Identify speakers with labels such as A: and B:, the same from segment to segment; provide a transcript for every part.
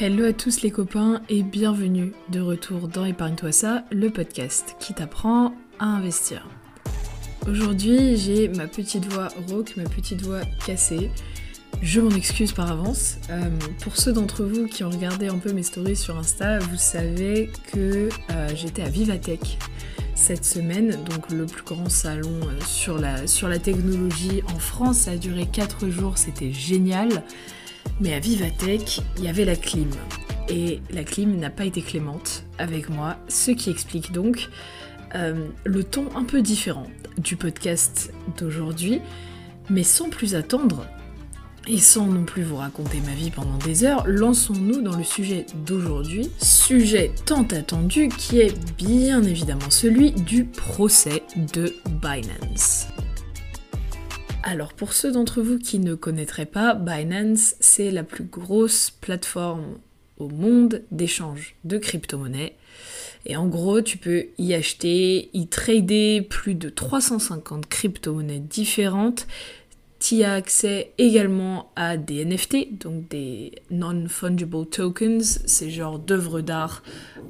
A: Hello à tous les copains et bienvenue de retour dans Épargne-toi ça, le podcast qui t'apprend à investir. Aujourd'hui, j'ai ma petite voix rauque, ma petite voix cassée. Je m'en excuse par avance. Euh, pour ceux d'entre vous qui ont regardé un peu mes stories sur Insta, vous savez que euh, j'étais à Vivatech cette semaine, donc le plus grand salon euh, sur, la, sur la technologie en France. Ça a duré 4 jours, c'était génial. Mais à Vivatech, il y avait la clim. Et la clim n'a pas été clémente avec moi, ce qui explique donc euh, le ton un peu différent du podcast d'aujourd'hui. Mais sans plus attendre, et sans non plus vous raconter ma vie pendant des heures, lançons-nous dans le sujet d'aujourd'hui, sujet tant attendu qui est bien évidemment celui du procès de Binance. Alors pour ceux d'entre vous qui ne connaîtraient pas, Binance, c'est la plus grosse plateforme au monde d'échange de crypto-monnaies. Et en gros, tu peux y acheter, y trader plus de 350 crypto-monnaies différentes tu as accès également à des NFT, donc des non-fungible tokens, ces genres d'œuvres d'art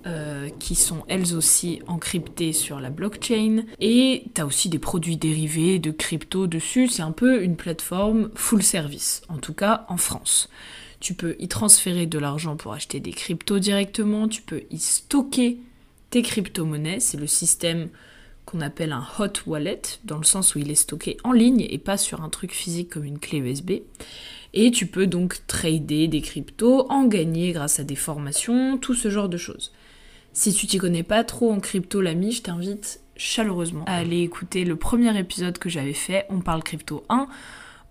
A: euh, qui sont elles aussi encryptées sur la blockchain. Et tu as aussi des produits dérivés de crypto dessus. C'est un peu une plateforme full service, en tout cas en France. Tu peux y transférer de l'argent pour acheter des cryptos directement, tu peux y stocker tes crypto-monnaies, c'est le système qu'on appelle un hot wallet, dans le sens où il est stocké en ligne et pas sur un truc physique comme une clé USB. Et tu peux donc trader des cryptos, en gagner grâce à des formations, tout ce genre de choses. Si tu t'y connais pas trop en crypto, l'ami, je t'invite chaleureusement à aller écouter le premier épisode que j'avais fait, On parle crypto 1,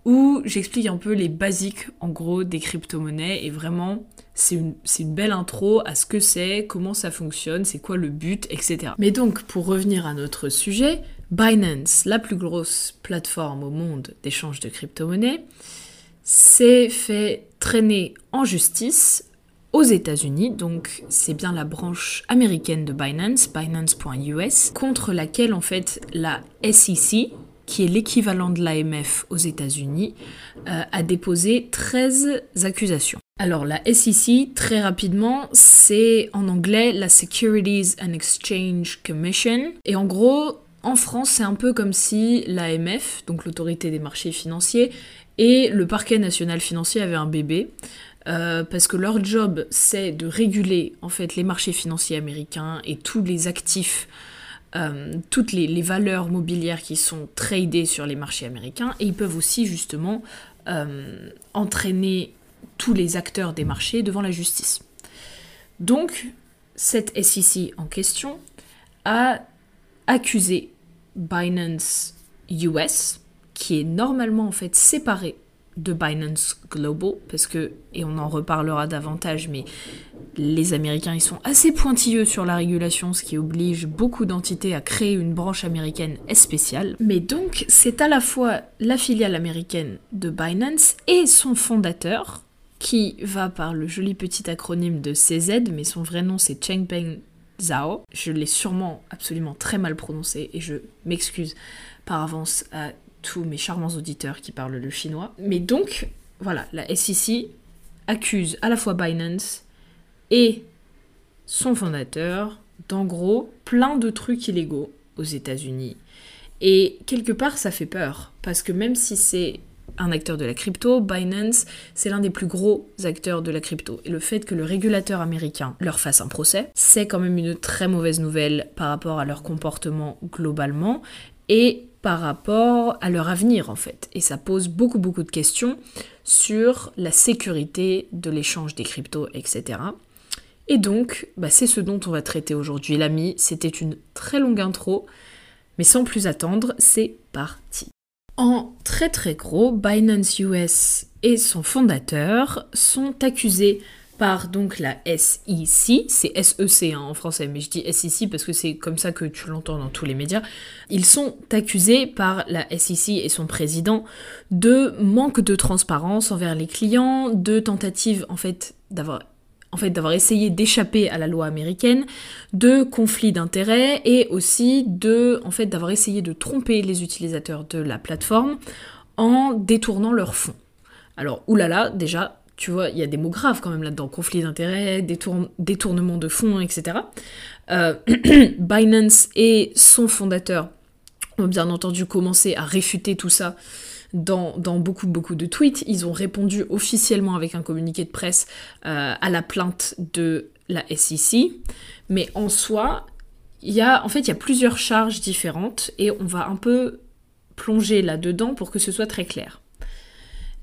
A: où j'explique un peu les basiques en gros des crypto-monnaies et vraiment c'est une, belle intro à ce que c'est, comment ça fonctionne, c'est quoi le but, etc. Mais donc pour revenir à notre sujet, Binance, la plus grosse plateforme au monde d'échange de crypto-monnaies, s'est fait traîner en justice aux États-Unis, donc c'est bien la branche américaine de Binance, Binance.us, contre laquelle en fait la SEC, qui est l'équivalent de l'AMF aux États-Unis, euh, a déposé 13 accusations. Alors la SEC, très rapidement, c'est en anglais la Securities and Exchange Commission. Et en gros, en France, c'est un peu comme si l'AMF, donc l'autorité des marchés financiers, et le parquet national financier avaient un bébé. Euh, parce que leur job, c'est de réguler en fait les marchés financiers américains et tous les actifs euh, toutes les, valeurs mobilières qui sont tradées sur les marchés américains et ils peuvent aussi justement euh, entraîner tous les acteurs des marchés devant la justice. Donc, cette SEC en question a accusé Binance US, qui est normalement en fait séparé de Binance Global, parce que, et on en reparlera davantage, mais les Américains, ils sont assez pointilleux sur la régulation, ce qui oblige beaucoup d'entités à créer une branche américaine spéciale. Mais donc, c'est à la fois la filiale américaine de Binance et son fondateur, qui va par le joli petit acronyme de CZ, mais son vrai nom c'est Chengpeng Zhao. Je l'ai sûrement absolument très mal prononcé et je m'excuse par avance à tous mes charmants auditeurs qui parlent le chinois. Mais donc, voilà, la SEC accuse à la fois Binance et son fondateur d'en gros plein de trucs illégaux aux États-Unis. Et quelque part, ça fait peur, parce que même si c'est un acteur de la crypto, Binance, c'est l'un des plus gros acteurs de la crypto. Et le fait que le régulateur américain leur fasse un procès, c'est quand même une très mauvaise nouvelle par rapport à leur comportement globalement et par rapport à leur avenir en fait. Et ça pose beaucoup beaucoup de questions sur la sécurité de l'échange des cryptos, etc. Et donc, bah, c'est ce dont on va traiter aujourd'hui, l'ami. C'était une très longue intro, mais sans plus attendre, c'est parti. En très très gros, Binance US et son fondateur sont accusés par donc la SEC, c'est SEC hein, en français, mais je dis SEC parce que c'est comme ça que tu l'entends dans tous les médias. Ils sont accusés par la SEC et son président de manque de transparence envers les clients, de tentative en fait d'avoir en fait d'avoir essayé d'échapper à la loi américaine, de conflits d'intérêts et aussi de en fait d'avoir essayé de tromper les utilisateurs de la plateforme en détournant leurs fonds. Alors oulala, déjà tu vois, il y a des mots graves quand même là-dedans, conflit d'intérêts, détournement de fonds, etc. Euh, Binance et son fondateur ont bien entendu commencé à réfuter tout ça dans, beaucoup beaucoup de tweets. Ils ont répondu officiellement avec un communiqué de presse euh, à la plainte de la SEC. Mais en soi, il y a, en fait, il y a plusieurs charges différentes et on va un peu plonger là-dedans pour que ce soit très clair.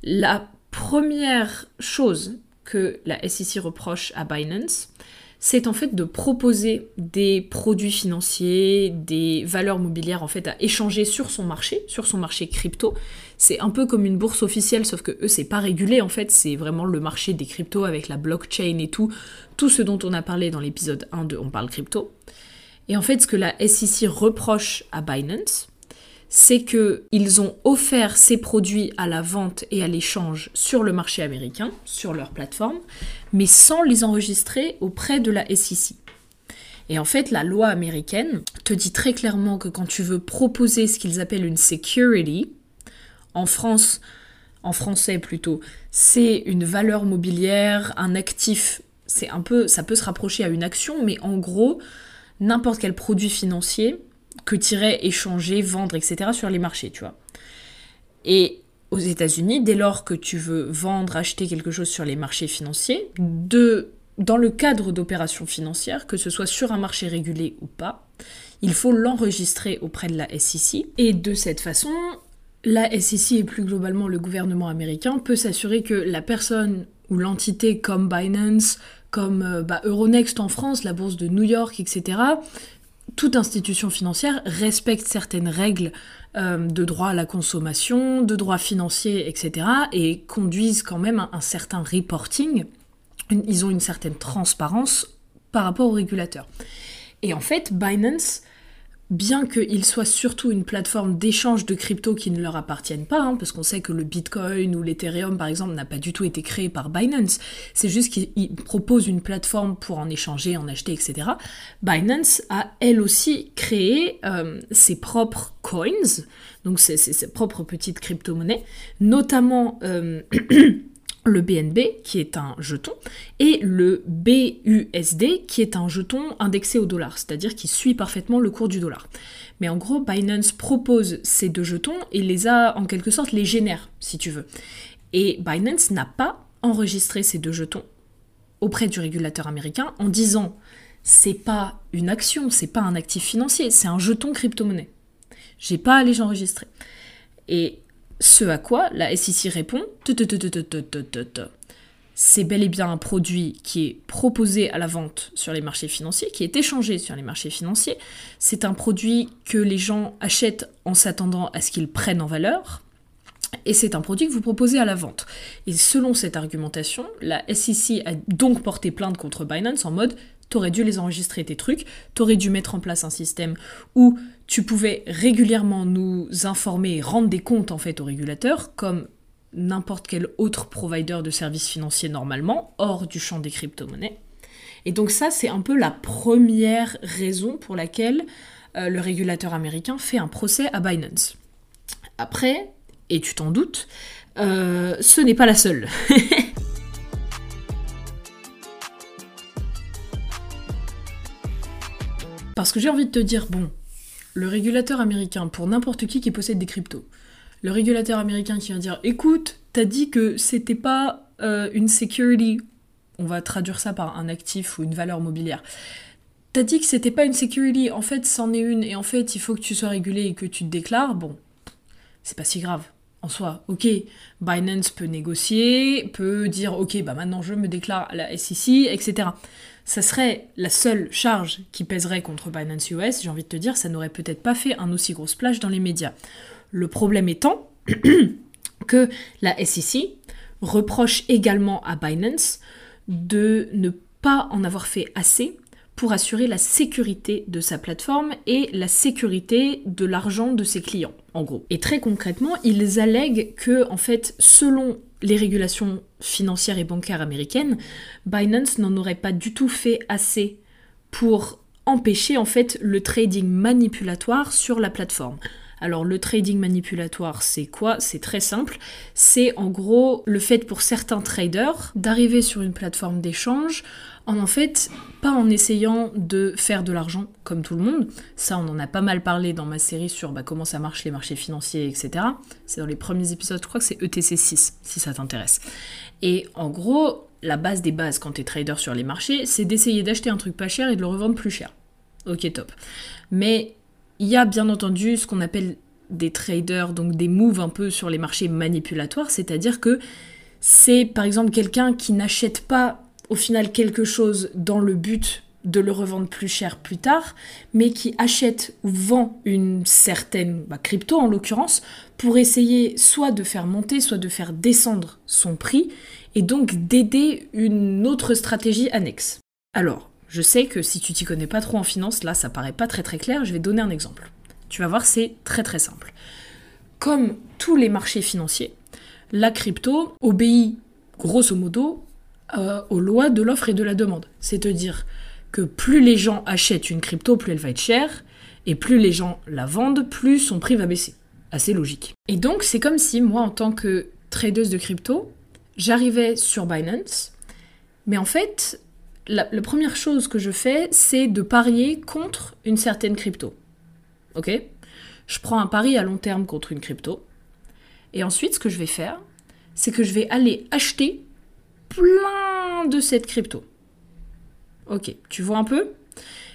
A: La première chose que la SEC reproche à Binance, c'est en fait de proposer des produits financiers, des valeurs mobilières en fait à échanger sur son marché, sur son marché crypto. C'est un peu comme une bourse officielle, sauf que eux c'est pas régulé en fait, c'est vraiment le marché des cryptos avec la blockchain et tout, tout ce dont on a parlé dans l'épisode 1 de On parle crypto. Et en fait ce que la SEC reproche à Binance, c'est qu'ils ont offert ces produits à la vente et à l'échange sur le marché américain, sur leur plateforme, mais sans les enregistrer auprès de la SEC. Et en fait, la loi américaine te dit très clairement que quand tu veux proposer ce qu'ils appellent une security, en France, en français plutôt, c'est une valeur mobilière, un actif, c'est un peu, ça peut se rapprocher à une action, mais en gros, n'importe quel produit financier que tirer, échanger, vendre, etc. sur les marchés, tu vois. Et aux États-Unis, dès lors que tu veux vendre, acheter quelque chose sur les marchés financiers, de, dans le cadre d'opérations financières, que ce soit sur un marché régulé ou pas, il faut l'enregistrer auprès de la SEC. Et de cette façon, la SEC et plus globalement le gouvernement américain peut s'assurer que la personne ou l'entité comme Binance, comme euh, bah, Euronext en France, la bourse de New York, etc., toute institution financière respecte certaines règles euh, de droit à la consommation, de droit financier, etc. et conduisent quand même un, un certain reporting. Ils ont une certaine transparence par rapport aux régulateurs. Et en fait, Binance bien qu'il soit surtout une plateforme d'échange de crypto qui ne leur appartiennent pas, hein, parce qu'on sait que le Bitcoin ou l'Ethereum par exemple n'a pas du tout été créé par Binance, c'est juste qu'ils proposent une plateforme pour en échanger, en acheter, etc. Binance a elle aussi créé euh, ses propres coins, donc ses, propres petites crypto-monnaies, notamment euh, le BNB qui est un jeton et le BUSD qui est un jeton indexé au dollar, c'est-à-dire qui suit parfaitement le cours du dollar. Mais en gros, Binance propose ces deux jetons et les a en quelque sorte les génère, si tu veux. Et Binance n'a pas enregistré ces deux jetons auprès du régulateur américain en disant c'est pas une action, c'est pas un actif financier, c'est un jeton crypto-monnaie. J'ai pas à les enregistrer. Et ce à quoi la SEC répond c'est bel et bien un produit qui est proposé à la vente sur les marchés financiers, qui est échangé sur les marchés financiers. C'est un produit que les gens achètent en s'attendant à ce qu'ils prennent en valeur. Et c'est un produit que vous proposez à la vente. Et selon cette argumentation, la SEC a donc porté plainte contre Binance en mode t'aurais dû les enregistrer tes trucs, t'aurais dû mettre en place un système où tu pouvais régulièrement nous informer et rendre des comptes en fait aux régulateurs, comme n'importe quel autre provider de services financiers normalement, hors du champ des crypto-monnaies. Et donc ça, c'est un peu la première raison pour laquelle euh, le régulateur américain fait un procès à Binance. Après, et tu t'en doutes, euh, ce n'est pas la seule. Parce que j'ai envie de te dire, bon, le régulateur américain, pour n'importe qui qui possède des cryptos, le régulateur américain qui vient dire, écoute, t'as dit que c'était pas euh, une security, on va traduire ça par un actif ou une valeur mobilière. T'as dit que c'était pas une security, en fait c'en est une, et en fait il faut que tu sois régulé et que tu te déclares, bon, c'est pas si grave en soi. Ok, Binance peut négocier, peut dire ok, bah maintenant je me déclare à la SEC, etc ça serait la seule charge qui pèserait contre Binance US, j'ai envie de te dire, ça n'aurait peut-être pas fait un aussi gros splash dans les médias. Le problème étant que la SEC reproche également à Binance de ne pas en avoir fait assez pour assurer la sécurité de sa plateforme et la sécurité de l'argent de ses clients, en gros. Et très concrètement, ils allèguent que, en fait, selon les régulations financières et bancaires américaines, Binance n'en aurait pas du tout fait assez pour empêcher en fait le trading manipulatoire sur la plateforme. Alors le trading manipulatoire, c'est quoi? C'est très simple. C'est en gros le fait pour certains traders d'arriver sur une plateforme d'échange en en fait pas en essayant de faire de l'argent comme tout le monde. Ça, on en a pas mal parlé dans ma série sur bah, comment ça marche les marchés financiers, etc. C'est dans les premiers épisodes, je crois que c'est ETC 6, si ça t'intéresse. Et en gros, la base des bases quand tu es trader sur les marchés, c'est d'essayer d'acheter un truc pas cher et de le revendre plus cher. Ok, top. Mais il y a bien entendu ce qu'on appelle des traders, donc des moves un peu sur les marchés manipulatoires, c'est-à-dire que c'est par exemple quelqu'un qui n'achète pas au final quelque chose dans le but de le revendre plus cher plus tard, mais qui achète ou vend une certaine bah, crypto en l'occurrence pour essayer soit de faire monter, soit de faire descendre son prix et donc d'aider une autre stratégie annexe. Alors, je sais que si tu t'y connais pas trop en finance, là ça paraît pas très très clair, je vais donner un exemple. Tu vas voir, c'est très très simple. Comme tous les marchés financiers, la crypto obéit grosso modo euh, aux lois de l'offre et de la demande. C'est-à-dire que plus les gens achètent une crypto, plus elle va être chère, et plus les gens la vendent, plus son prix va baisser. Assez logique. Et donc c'est comme si moi en tant que tradeuse de crypto, j'arrivais sur Binance, mais en fait, la, première chose que je fais, c'est de parier contre une certaine crypto. Ok? Je prends un pari à long terme contre une crypto. Et ensuite, ce que je vais faire, c'est que je vais aller acheter plein de cette crypto. Ok, tu vois un peu?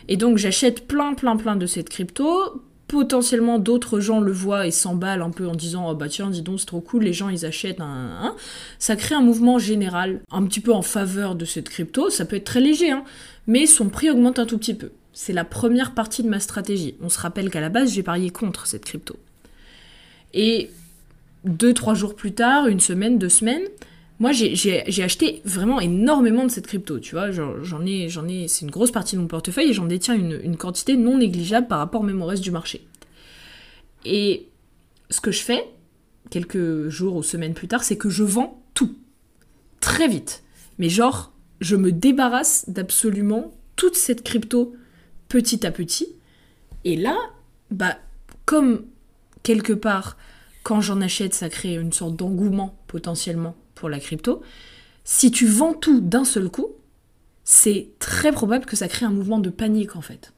A: Et donc j'achète plein, plein, plein de cette crypto. Potentiellement d'autres gens le voient et s'emballent un peu en disant oh bah tiens dis donc c'est trop cool les gens ils achètent un, ça crée un mouvement général un petit peu en faveur de cette crypto. Ça peut être très léger hein, mais son prix augmente un tout petit peu. C'est la première partie de ma stratégie. On se rappelle qu'à la base j'ai parié contre cette crypto. Et deux trois jours plus tard une semaine deux semaines moi j'ai acheté vraiment énormément de cette crypto, tu vois, j'en ai, c'est une grosse partie de mon portefeuille et j'en détiens une, une, quantité non négligeable par rapport même au reste du marché. Et ce que je fais, quelques jours ou semaines plus tard, c'est que je vends tout, très vite. Mais genre, je me débarrasse d'absolument toute cette crypto petit à petit. Et là, bah, comme quelque part, quand j'en achète, ça crée une sorte d'engouement potentiellement pour la crypto, si tu vends tout d'un seul coup, c'est très probable que ça crée un mouvement de panique en fait.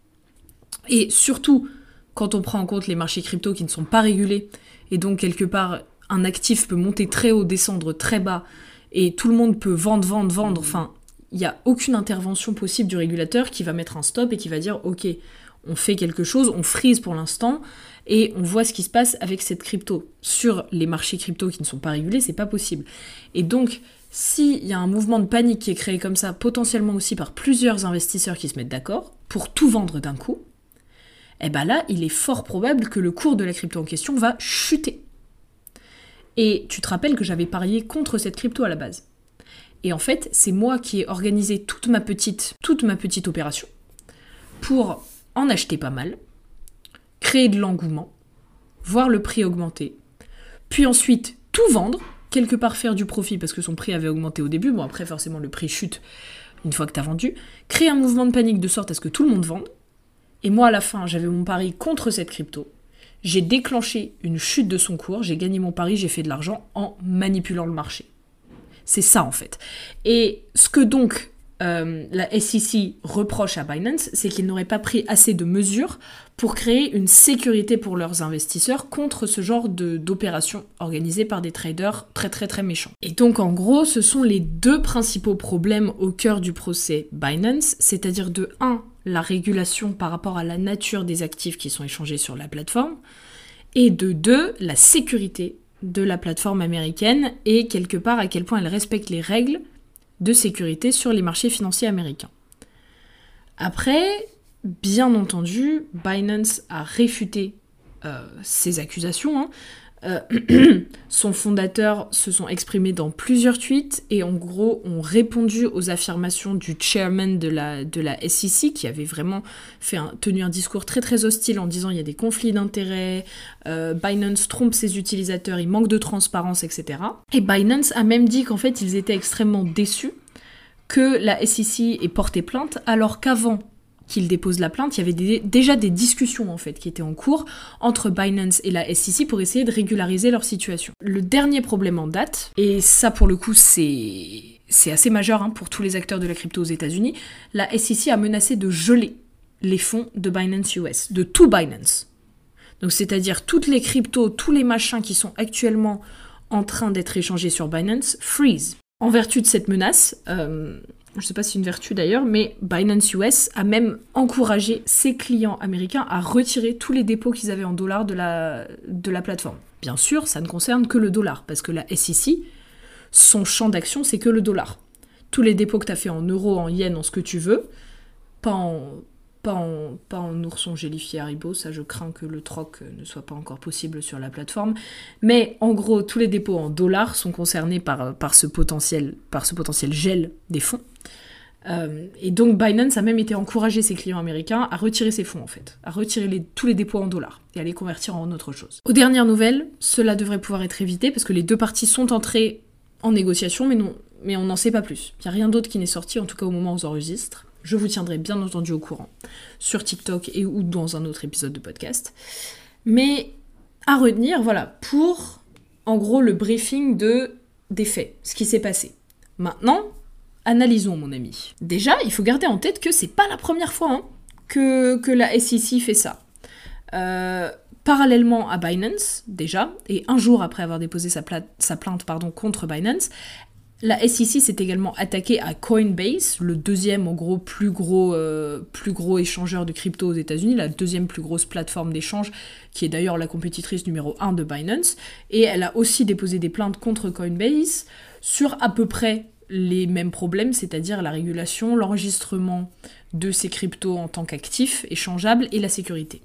A: Et surtout, quand on prend en compte les marchés crypto qui ne sont pas régulés, et donc quelque part, un actif peut monter très haut, descendre très bas, et tout le monde peut vendre, vendre, vendre, enfin, il n'y a aucune intervention possible du régulateur qui va mettre un stop et qui va dire, ok, on fait quelque chose, on frise pour l'instant, et on voit ce qui se passe avec cette crypto. Sur les marchés crypto qui ne sont pas régulés, c'est pas possible. Et donc, s'il y a un mouvement de panique qui est créé comme ça, potentiellement aussi par plusieurs investisseurs qui se mettent d'accord, pour tout vendre d'un coup, eh ben là, il est fort probable que le cours de la crypto en question va chuter. Et tu te rappelles que j'avais parié contre cette crypto à la base. Et en fait, c'est moi qui ai organisé toute ma petite, toute ma petite opération pour en acheter pas mal, créer de l'engouement, voir le prix augmenter, puis ensuite tout vendre, quelque part faire du profit parce que son prix avait augmenté au début, bon après forcément le prix chute une fois que tu as vendu, créer un mouvement de panique de sorte à ce que tout le monde vende, et moi à la fin j'avais mon pari contre cette crypto, j'ai déclenché une chute de son cours, j'ai gagné mon pari, j'ai fait de l'argent en manipulant le marché. C'est ça en fait. Et ce que donc euh, la SEC reproche à Binance, c'est qu'ils n'auraient pas pris assez de mesures pour créer une sécurité pour leurs investisseurs contre ce genre d'opérations organisées par des traders très très très méchants. Et donc en gros, ce sont les deux principaux problèmes au cœur du procès Binance, c'est-à-dire de 1, la régulation par rapport à la nature des actifs qui sont échangés sur la plateforme, et de 2, la sécurité de la plateforme américaine et quelque part à quel point elle respecte les règles de sécurité sur les marchés financiers américains. Après, bien entendu, Binance a réfuté euh, ces accusations. Hein. Euh, son fondateur se sont exprimés dans plusieurs tweets et en gros ont répondu aux affirmations du chairman de la, SEC qui avait vraiment fait tenu un discours très très hostile en disant il y a des conflits d'intérêts, euh, Binance trompe ses utilisateurs, il manque de transparence, etc. Et Binance a même dit qu'en fait ils étaient extrêmement déçus que la SEC ait porté plainte alors qu'avant qu'il dépose la plainte, il y avait déjà des discussions en fait qui étaient en cours entre Binance et la SEC pour essayer de régulariser leur situation. Le dernier problème en date, et ça pour le coup c'est c'est assez majeur hein, pour tous les acteurs de la crypto aux États-Unis, la SEC a menacé de geler les fonds de Binance US, de tout Binance. Donc c'est-à-dire toutes les cryptos, tous les machins qui sont actuellement en train d'être échangés sur Binance, freeze. En vertu de cette menace, euh, je ne sais pas si c'est une vertu d'ailleurs, mais Binance US a même encouragé ses clients américains à retirer tous les dépôts qu'ils avaient en dollars de la, de la plateforme. Bien sûr, ça ne concerne que le dollar, parce que la SEC, son champ d'action, c'est que le dollar. Tous les dépôts que tu as fait en euros, en yens, en ce que tu veux, pas en, pas en, pas en ourson gélifié ça je crains que le troc ne soit pas encore possible sur la plateforme. Mais en gros, tous les dépôts en dollars sont concernés par, par, ce, potentiel, par ce potentiel gel des fonds. Euh, et donc Binance a même été encouragé ses clients américains à retirer ses fonds en fait, à retirer tous les dépôts en dollars et à les convertir en autre chose. Aux dernières nouvelles, cela devrait pouvoir être évité parce que les deux parties sont entrées en négociation, mais, non, mais on n'en sait pas plus. Il n'y a rien d'autre qui n'est sorti, en tout cas au moment où on enregistre. Je vous tiendrai bien entendu au courant sur TikTok et ou dans un autre épisode de podcast. Mais à retenir, voilà, pour en gros le briefing de des faits, ce qui s'est passé. Maintenant, analysons mon ami. Déjà, il faut garder en tête que c'est pas la première fois hein, que, la SEC fait ça. Euh, parallèlement à Binance, déjà, et un jour après avoir déposé sa, plainte contre Binance, la SEC s'est également attaquée à Coinbase, le deuxième en gros plus gros, euh, plus gros échangeur de crypto aux États-Unis, la deuxième plus grosse plateforme d'échange, qui est d'ailleurs la compétitrice numéro 1 de Binance. Et elle a aussi déposé des plaintes contre Coinbase sur à peu près les mêmes problèmes, c'est-à-dire la régulation, l'enregistrement de ces cryptos en tant qu'actifs échangeables et la sécurité.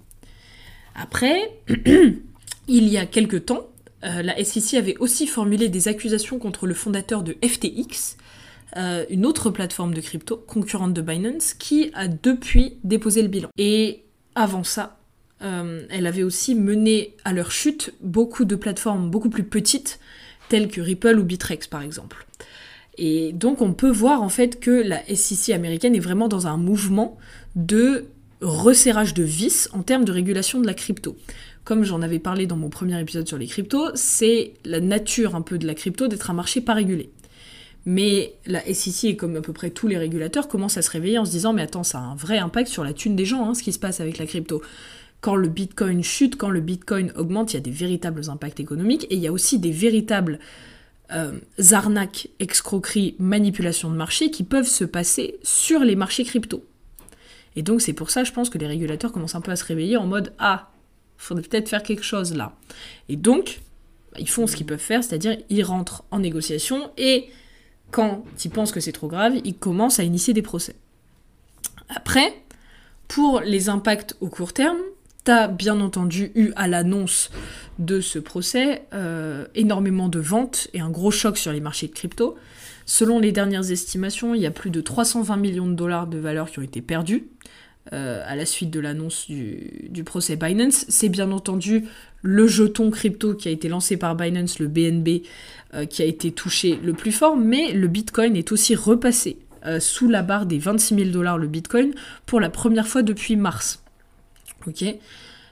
A: Après, il y a quelque temps, euh, la SEC avait aussi formulé des accusations contre le fondateur de FTX, euh, une autre plateforme de crypto concurrente de Binance, qui a depuis déposé le bilan. Et avant ça, euh, elle avait aussi mené à leur chute beaucoup de plateformes beaucoup plus petites, telles que Ripple ou Bitrex par exemple. Et donc on peut voir en fait que la SEC américaine est vraiment dans un mouvement de resserrage de vis en termes de régulation de la crypto. Comme j'en avais parlé dans mon premier épisode sur les cryptos, c'est la nature un peu de la crypto d'être un marché pas régulé. Mais la SEC, et comme à peu près tous les régulateurs, commencent à se réveiller en se disant mais attends, ça a un vrai impact sur la thune des gens, hein, ce qui se passe avec la crypto. Quand le Bitcoin chute, quand le Bitcoin augmente, il y a des véritables impacts économiques et il y a aussi des véritables euh, arnaques, escroqueries, manipulations de marché qui peuvent se passer sur les marchés crypto. Et donc c'est pour ça, je pense que les régulateurs commencent un peu à se réveiller en mode ah, faudrait peut-être faire quelque chose là. Et donc ils font ce qu'ils peuvent faire, c'est-à-dire ils rentrent en négociation et quand ils pensent que c'est trop grave, ils commencent à initier des procès. Après, pour les impacts au court terme, t'as bien entendu eu à l'annonce de ce procès euh, énormément de ventes et un gros choc sur les marchés de crypto. Selon les dernières estimations, il y a plus de 320 millions de dollars de valeur qui ont été perdus euh, à la suite de l'annonce du, procès Binance. C'est bien entendu le jeton crypto qui a été lancé par Binance, le BNB, euh, qui a été touché le plus fort, mais le Bitcoin est aussi repassé sous la barre des 26 000 dollars le Bitcoin pour la première fois depuis mars. Ok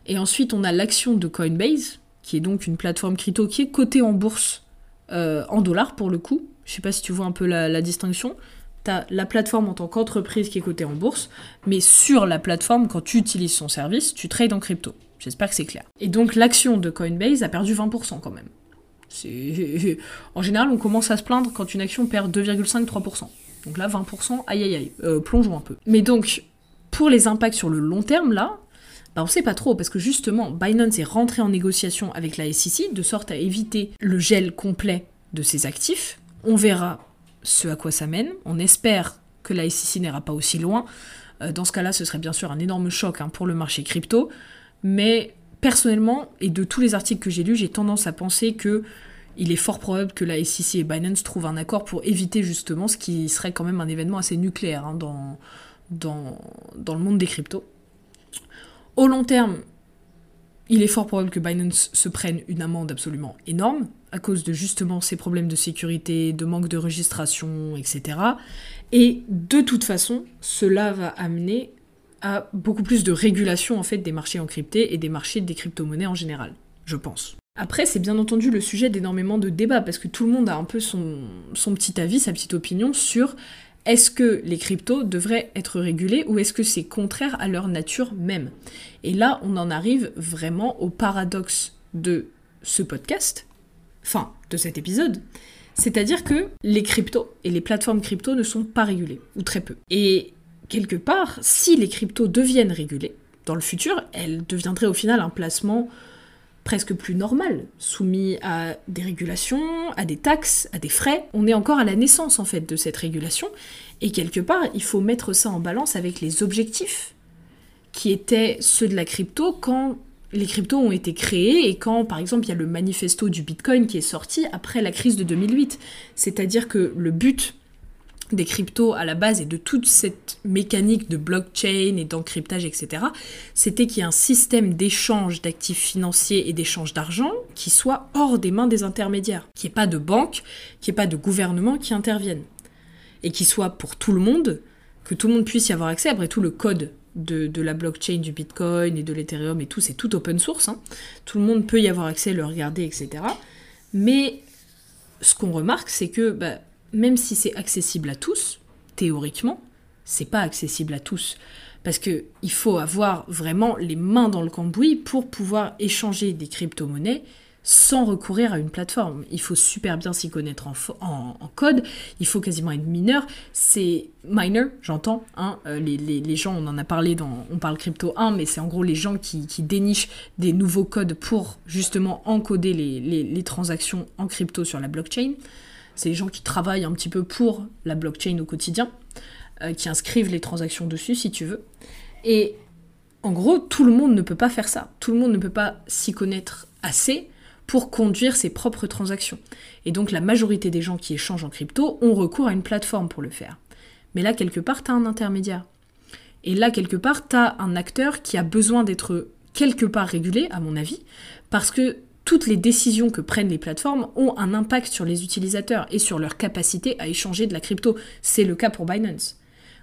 A: Et ensuite, on a l'action de Coinbase, qui est donc une plateforme crypto qui est cotée en bourse en dollars pour le coup, je sais pas si tu vois un peu la, distinction. Tu as la plateforme en tant qu'entreprise qui est cotée en bourse, mais sur la plateforme, quand tu utilises son service, tu trades en crypto. J'espère que c'est clair. Et donc l'action de Coinbase a perdu 20% quand même. En général, on commence à se plaindre quand une action perd 2,5-3%. Donc là, 20%, aïe aïe aïe, euh, plongeons un peu. Mais donc, pour les impacts sur le long terme, là, bah on sait pas trop, parce que justement, Binance est rentré en négociation avec la SEC, de sorte à éviter le gel complet de ses actifs, on verra ce à quoi ça mène. On espère que la SEC n'ira pas aussi loin. Euh, dans ce cas-là, ce serait bien sûr un énorme choc hein, pour le marché crypto. Mais personnellement, et de tous les articles que j'ai lus, j'ai tendance à penser que il est fort probable que la SEC et Binance trouvent un accord pour éviter justement ce qui serait quand même un événement assez nucléaire hein, dans, dans, dans le monde des cryptos. Au long terme, il est fort probable que Binance se prenne une amende absolument énorme à cause de justement ces problèmes de sécurité, de manque de registration, etc. Et de toute façon, cela va amener à beaucoup plus de régulation en fait des marchés encryptés et des marchés des crypto-monnaies en général, je pense. Après, c'est bien entendu le sujet d'énormément de débats parce que tout le monde a un peu son, son petit avis, sa petite opinion sur est-ce que les cryptos devraient être régulés ou est-ce que c'est contraire à leur nature même? Et là, on en arrive vraiment au paradoxe de ce podcast, enfin de cet épisode, c'est-à-dire que les cryptos et les plateformes crypto ne sont pas régulées, ou très peu. Et quelque part, si les cryptos deviennent régulés, dans le futur, elles deviendraient au final un placement presque plus normal, soumis à des régulations, à des taxes, à des frais. On est encore à la naissance en fait de cette régulation et quelque part il faut mettre ça en balance avec les objectifs qui étaient ceux de la crypto quand les cryptos ont été créés et quand par exemple il y a le manifesto du Bitcoin qui est sorti après la crise de 2008. C'est-à-dire que le but des cryptos à la base et de toute cette mécanique de blockchain et d'encryptage, etc., c'était qu'il y ait un système d'échange d'actifs financiers et d'échange d'argent qui soit hors des mains des intermédiaires, qu'il n'y ait pas de banque, qu'il n'y ait pas de gouvernement qui interviennent, et qui soit pour tout le monde, que tout le monde puisse y avoir accès. Après tout, le code de, la blockchain du Bitcoin et de l'Ethereum et tout, c'est tout open source. Hein. Tout le monde peut y avoir accès, le regarder, etc. Mais ce qu'on remarque, c'est que bah, même si c'est accessible à tous, théoriquement, c'est pas accessible à tous. Parce qu'il faut avoir vraiment les mains dans le cambouis pour pouvoir échanger des crypto-monnaies sans recourir à une plateforme. Il faut super bien s'y connaître en, code, il faut quasiment être mineur. C'est minor, j'entends, hein, euh, les, gens, on en a parlé On parle crypto 1, mais c'est en gros les gens qui, dénichent des nouveaux codes pour justement encoder les transactions en crypto sur la blockchain. C'est les gens qui travaillent un petit peu pour la blockchain au quotidien, euh, qui inscrivent les transactions dessus, si tu veux. Et en gros, tout le monde ne peut pas faire ça. Tout le monde ne peut pas s'y connaître assez pour conduire ses propres transactions. Et donc la majorité des gens qui échangent en crypto ont recours à une plateforme pour le faire. Mais là, quelque part, tu as un intermédiaire. Et là, quelque part, tu as un acteur qui a besoin d'être quelque part régulé, à mon avis, parce que toutes les décisions que prennent les plateformes ont un impact sur les utilisateurs et sur leur capacité à échanger de la crypto. C'est le cas pour Binance.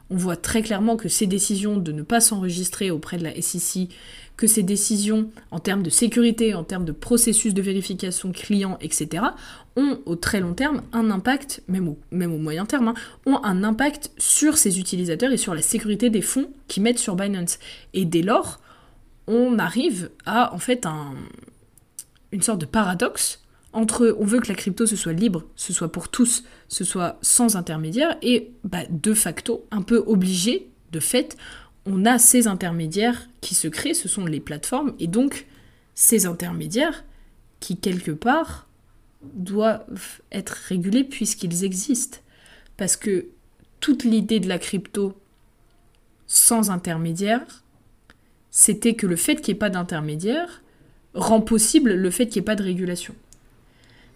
A: On voit très clairement que ces décisions de ne pas s'enregistrer auprès de la SEC, que ces décisions en termes de sécurité, en termes de processus de vérification client, etc., ont au très long terme un impact, même au, moyen terme, hein, ont un impact sur ces utilisateurs et sur la sécurité des fonds qu'ils mettent sur Binance. Et dès lors, on arrive à en fait un, une sorte de paradoxe entre on veut que la crypto ce soit libre, ce soit pour tous, ce soit sans intermédiaire, et bah, de facto, un peu obligé, de fait, on a ces intermédiaires qui se créent, ce sont les plateformes, et donc ces intermédiaires qui, quelque part, doivent être régulés puisqu'ils existent. Parce que toute l'idée de la crypto sans intermédiaire, c'était que le fait qu'il n'y ait pas d'intermédiaire, rend possible le fait qu'il n'y ait pas de régulation.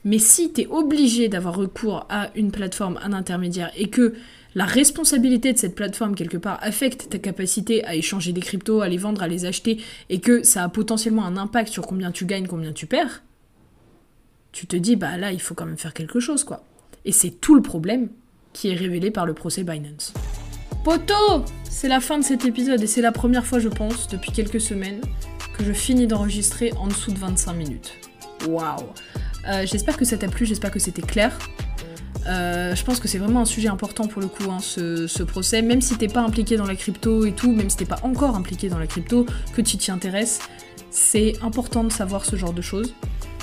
A: Mais si tu es obligé d'avoir recours à une plateforme, un intermédiaire, et que la responsabilité de cette plateforme, quelque part, affecte ta capacité à échanger des cryptos, à les vendre, à les acheter, et que ça a potentiellement un impact sur combien tu gagnes, combien tu perds, tu te dis, bah là, il faut quand même faire quelque chose, quoi. Et c'est tout le problème qui est révélé par le procès Binance. Poto C'est la fin de cet épisode, et c'est la première fois, je pense, depuis quelques semaines, je finis d'enregistrer en dessous de 25 minutes. Waouh euh, J'espère que ça t'a plu, j'espère que c'était clair. Euh, je pense que c'est vraiment un sujet important pour le coup, hein, ce, procès. Même si t'es pas impliqué dans la crypto et tout, même si t'es pas encore impliqué dans la crypto, que tu t'y intéresses, c'est important de savoir ce genre de choses.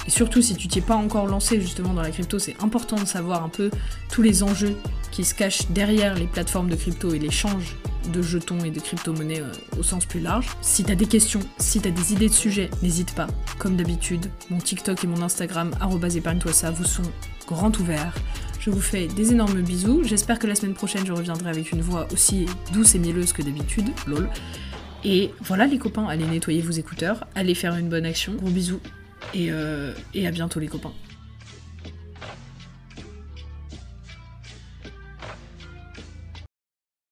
A: Et surtout si tu t'y es pas encore lancé justement dans la crypto, c'est important de savoir un peu tous les enjeux qui se cachent derrière les plateformes de crypto et l'échange de jetons et de crypto-monnaies euh, au sens plus large. Si t'as des questions, si t'as des idées de sujets, n'hésite pas. Comme d'habitude, mon TikTok et mon Instagram, épargne-toi ça, vous sont grand ouverts. Je vous fais des énormes bisous. J'espère que la semaine prochaine, je reviendrai avec une voix aussi douce et mielleuse que d'habitude. Lol. Et voilà les copains, allez nettoyer vos écouteurs, allez faire une bonne action. Gros bisous et, euh, et à bientôt les copains.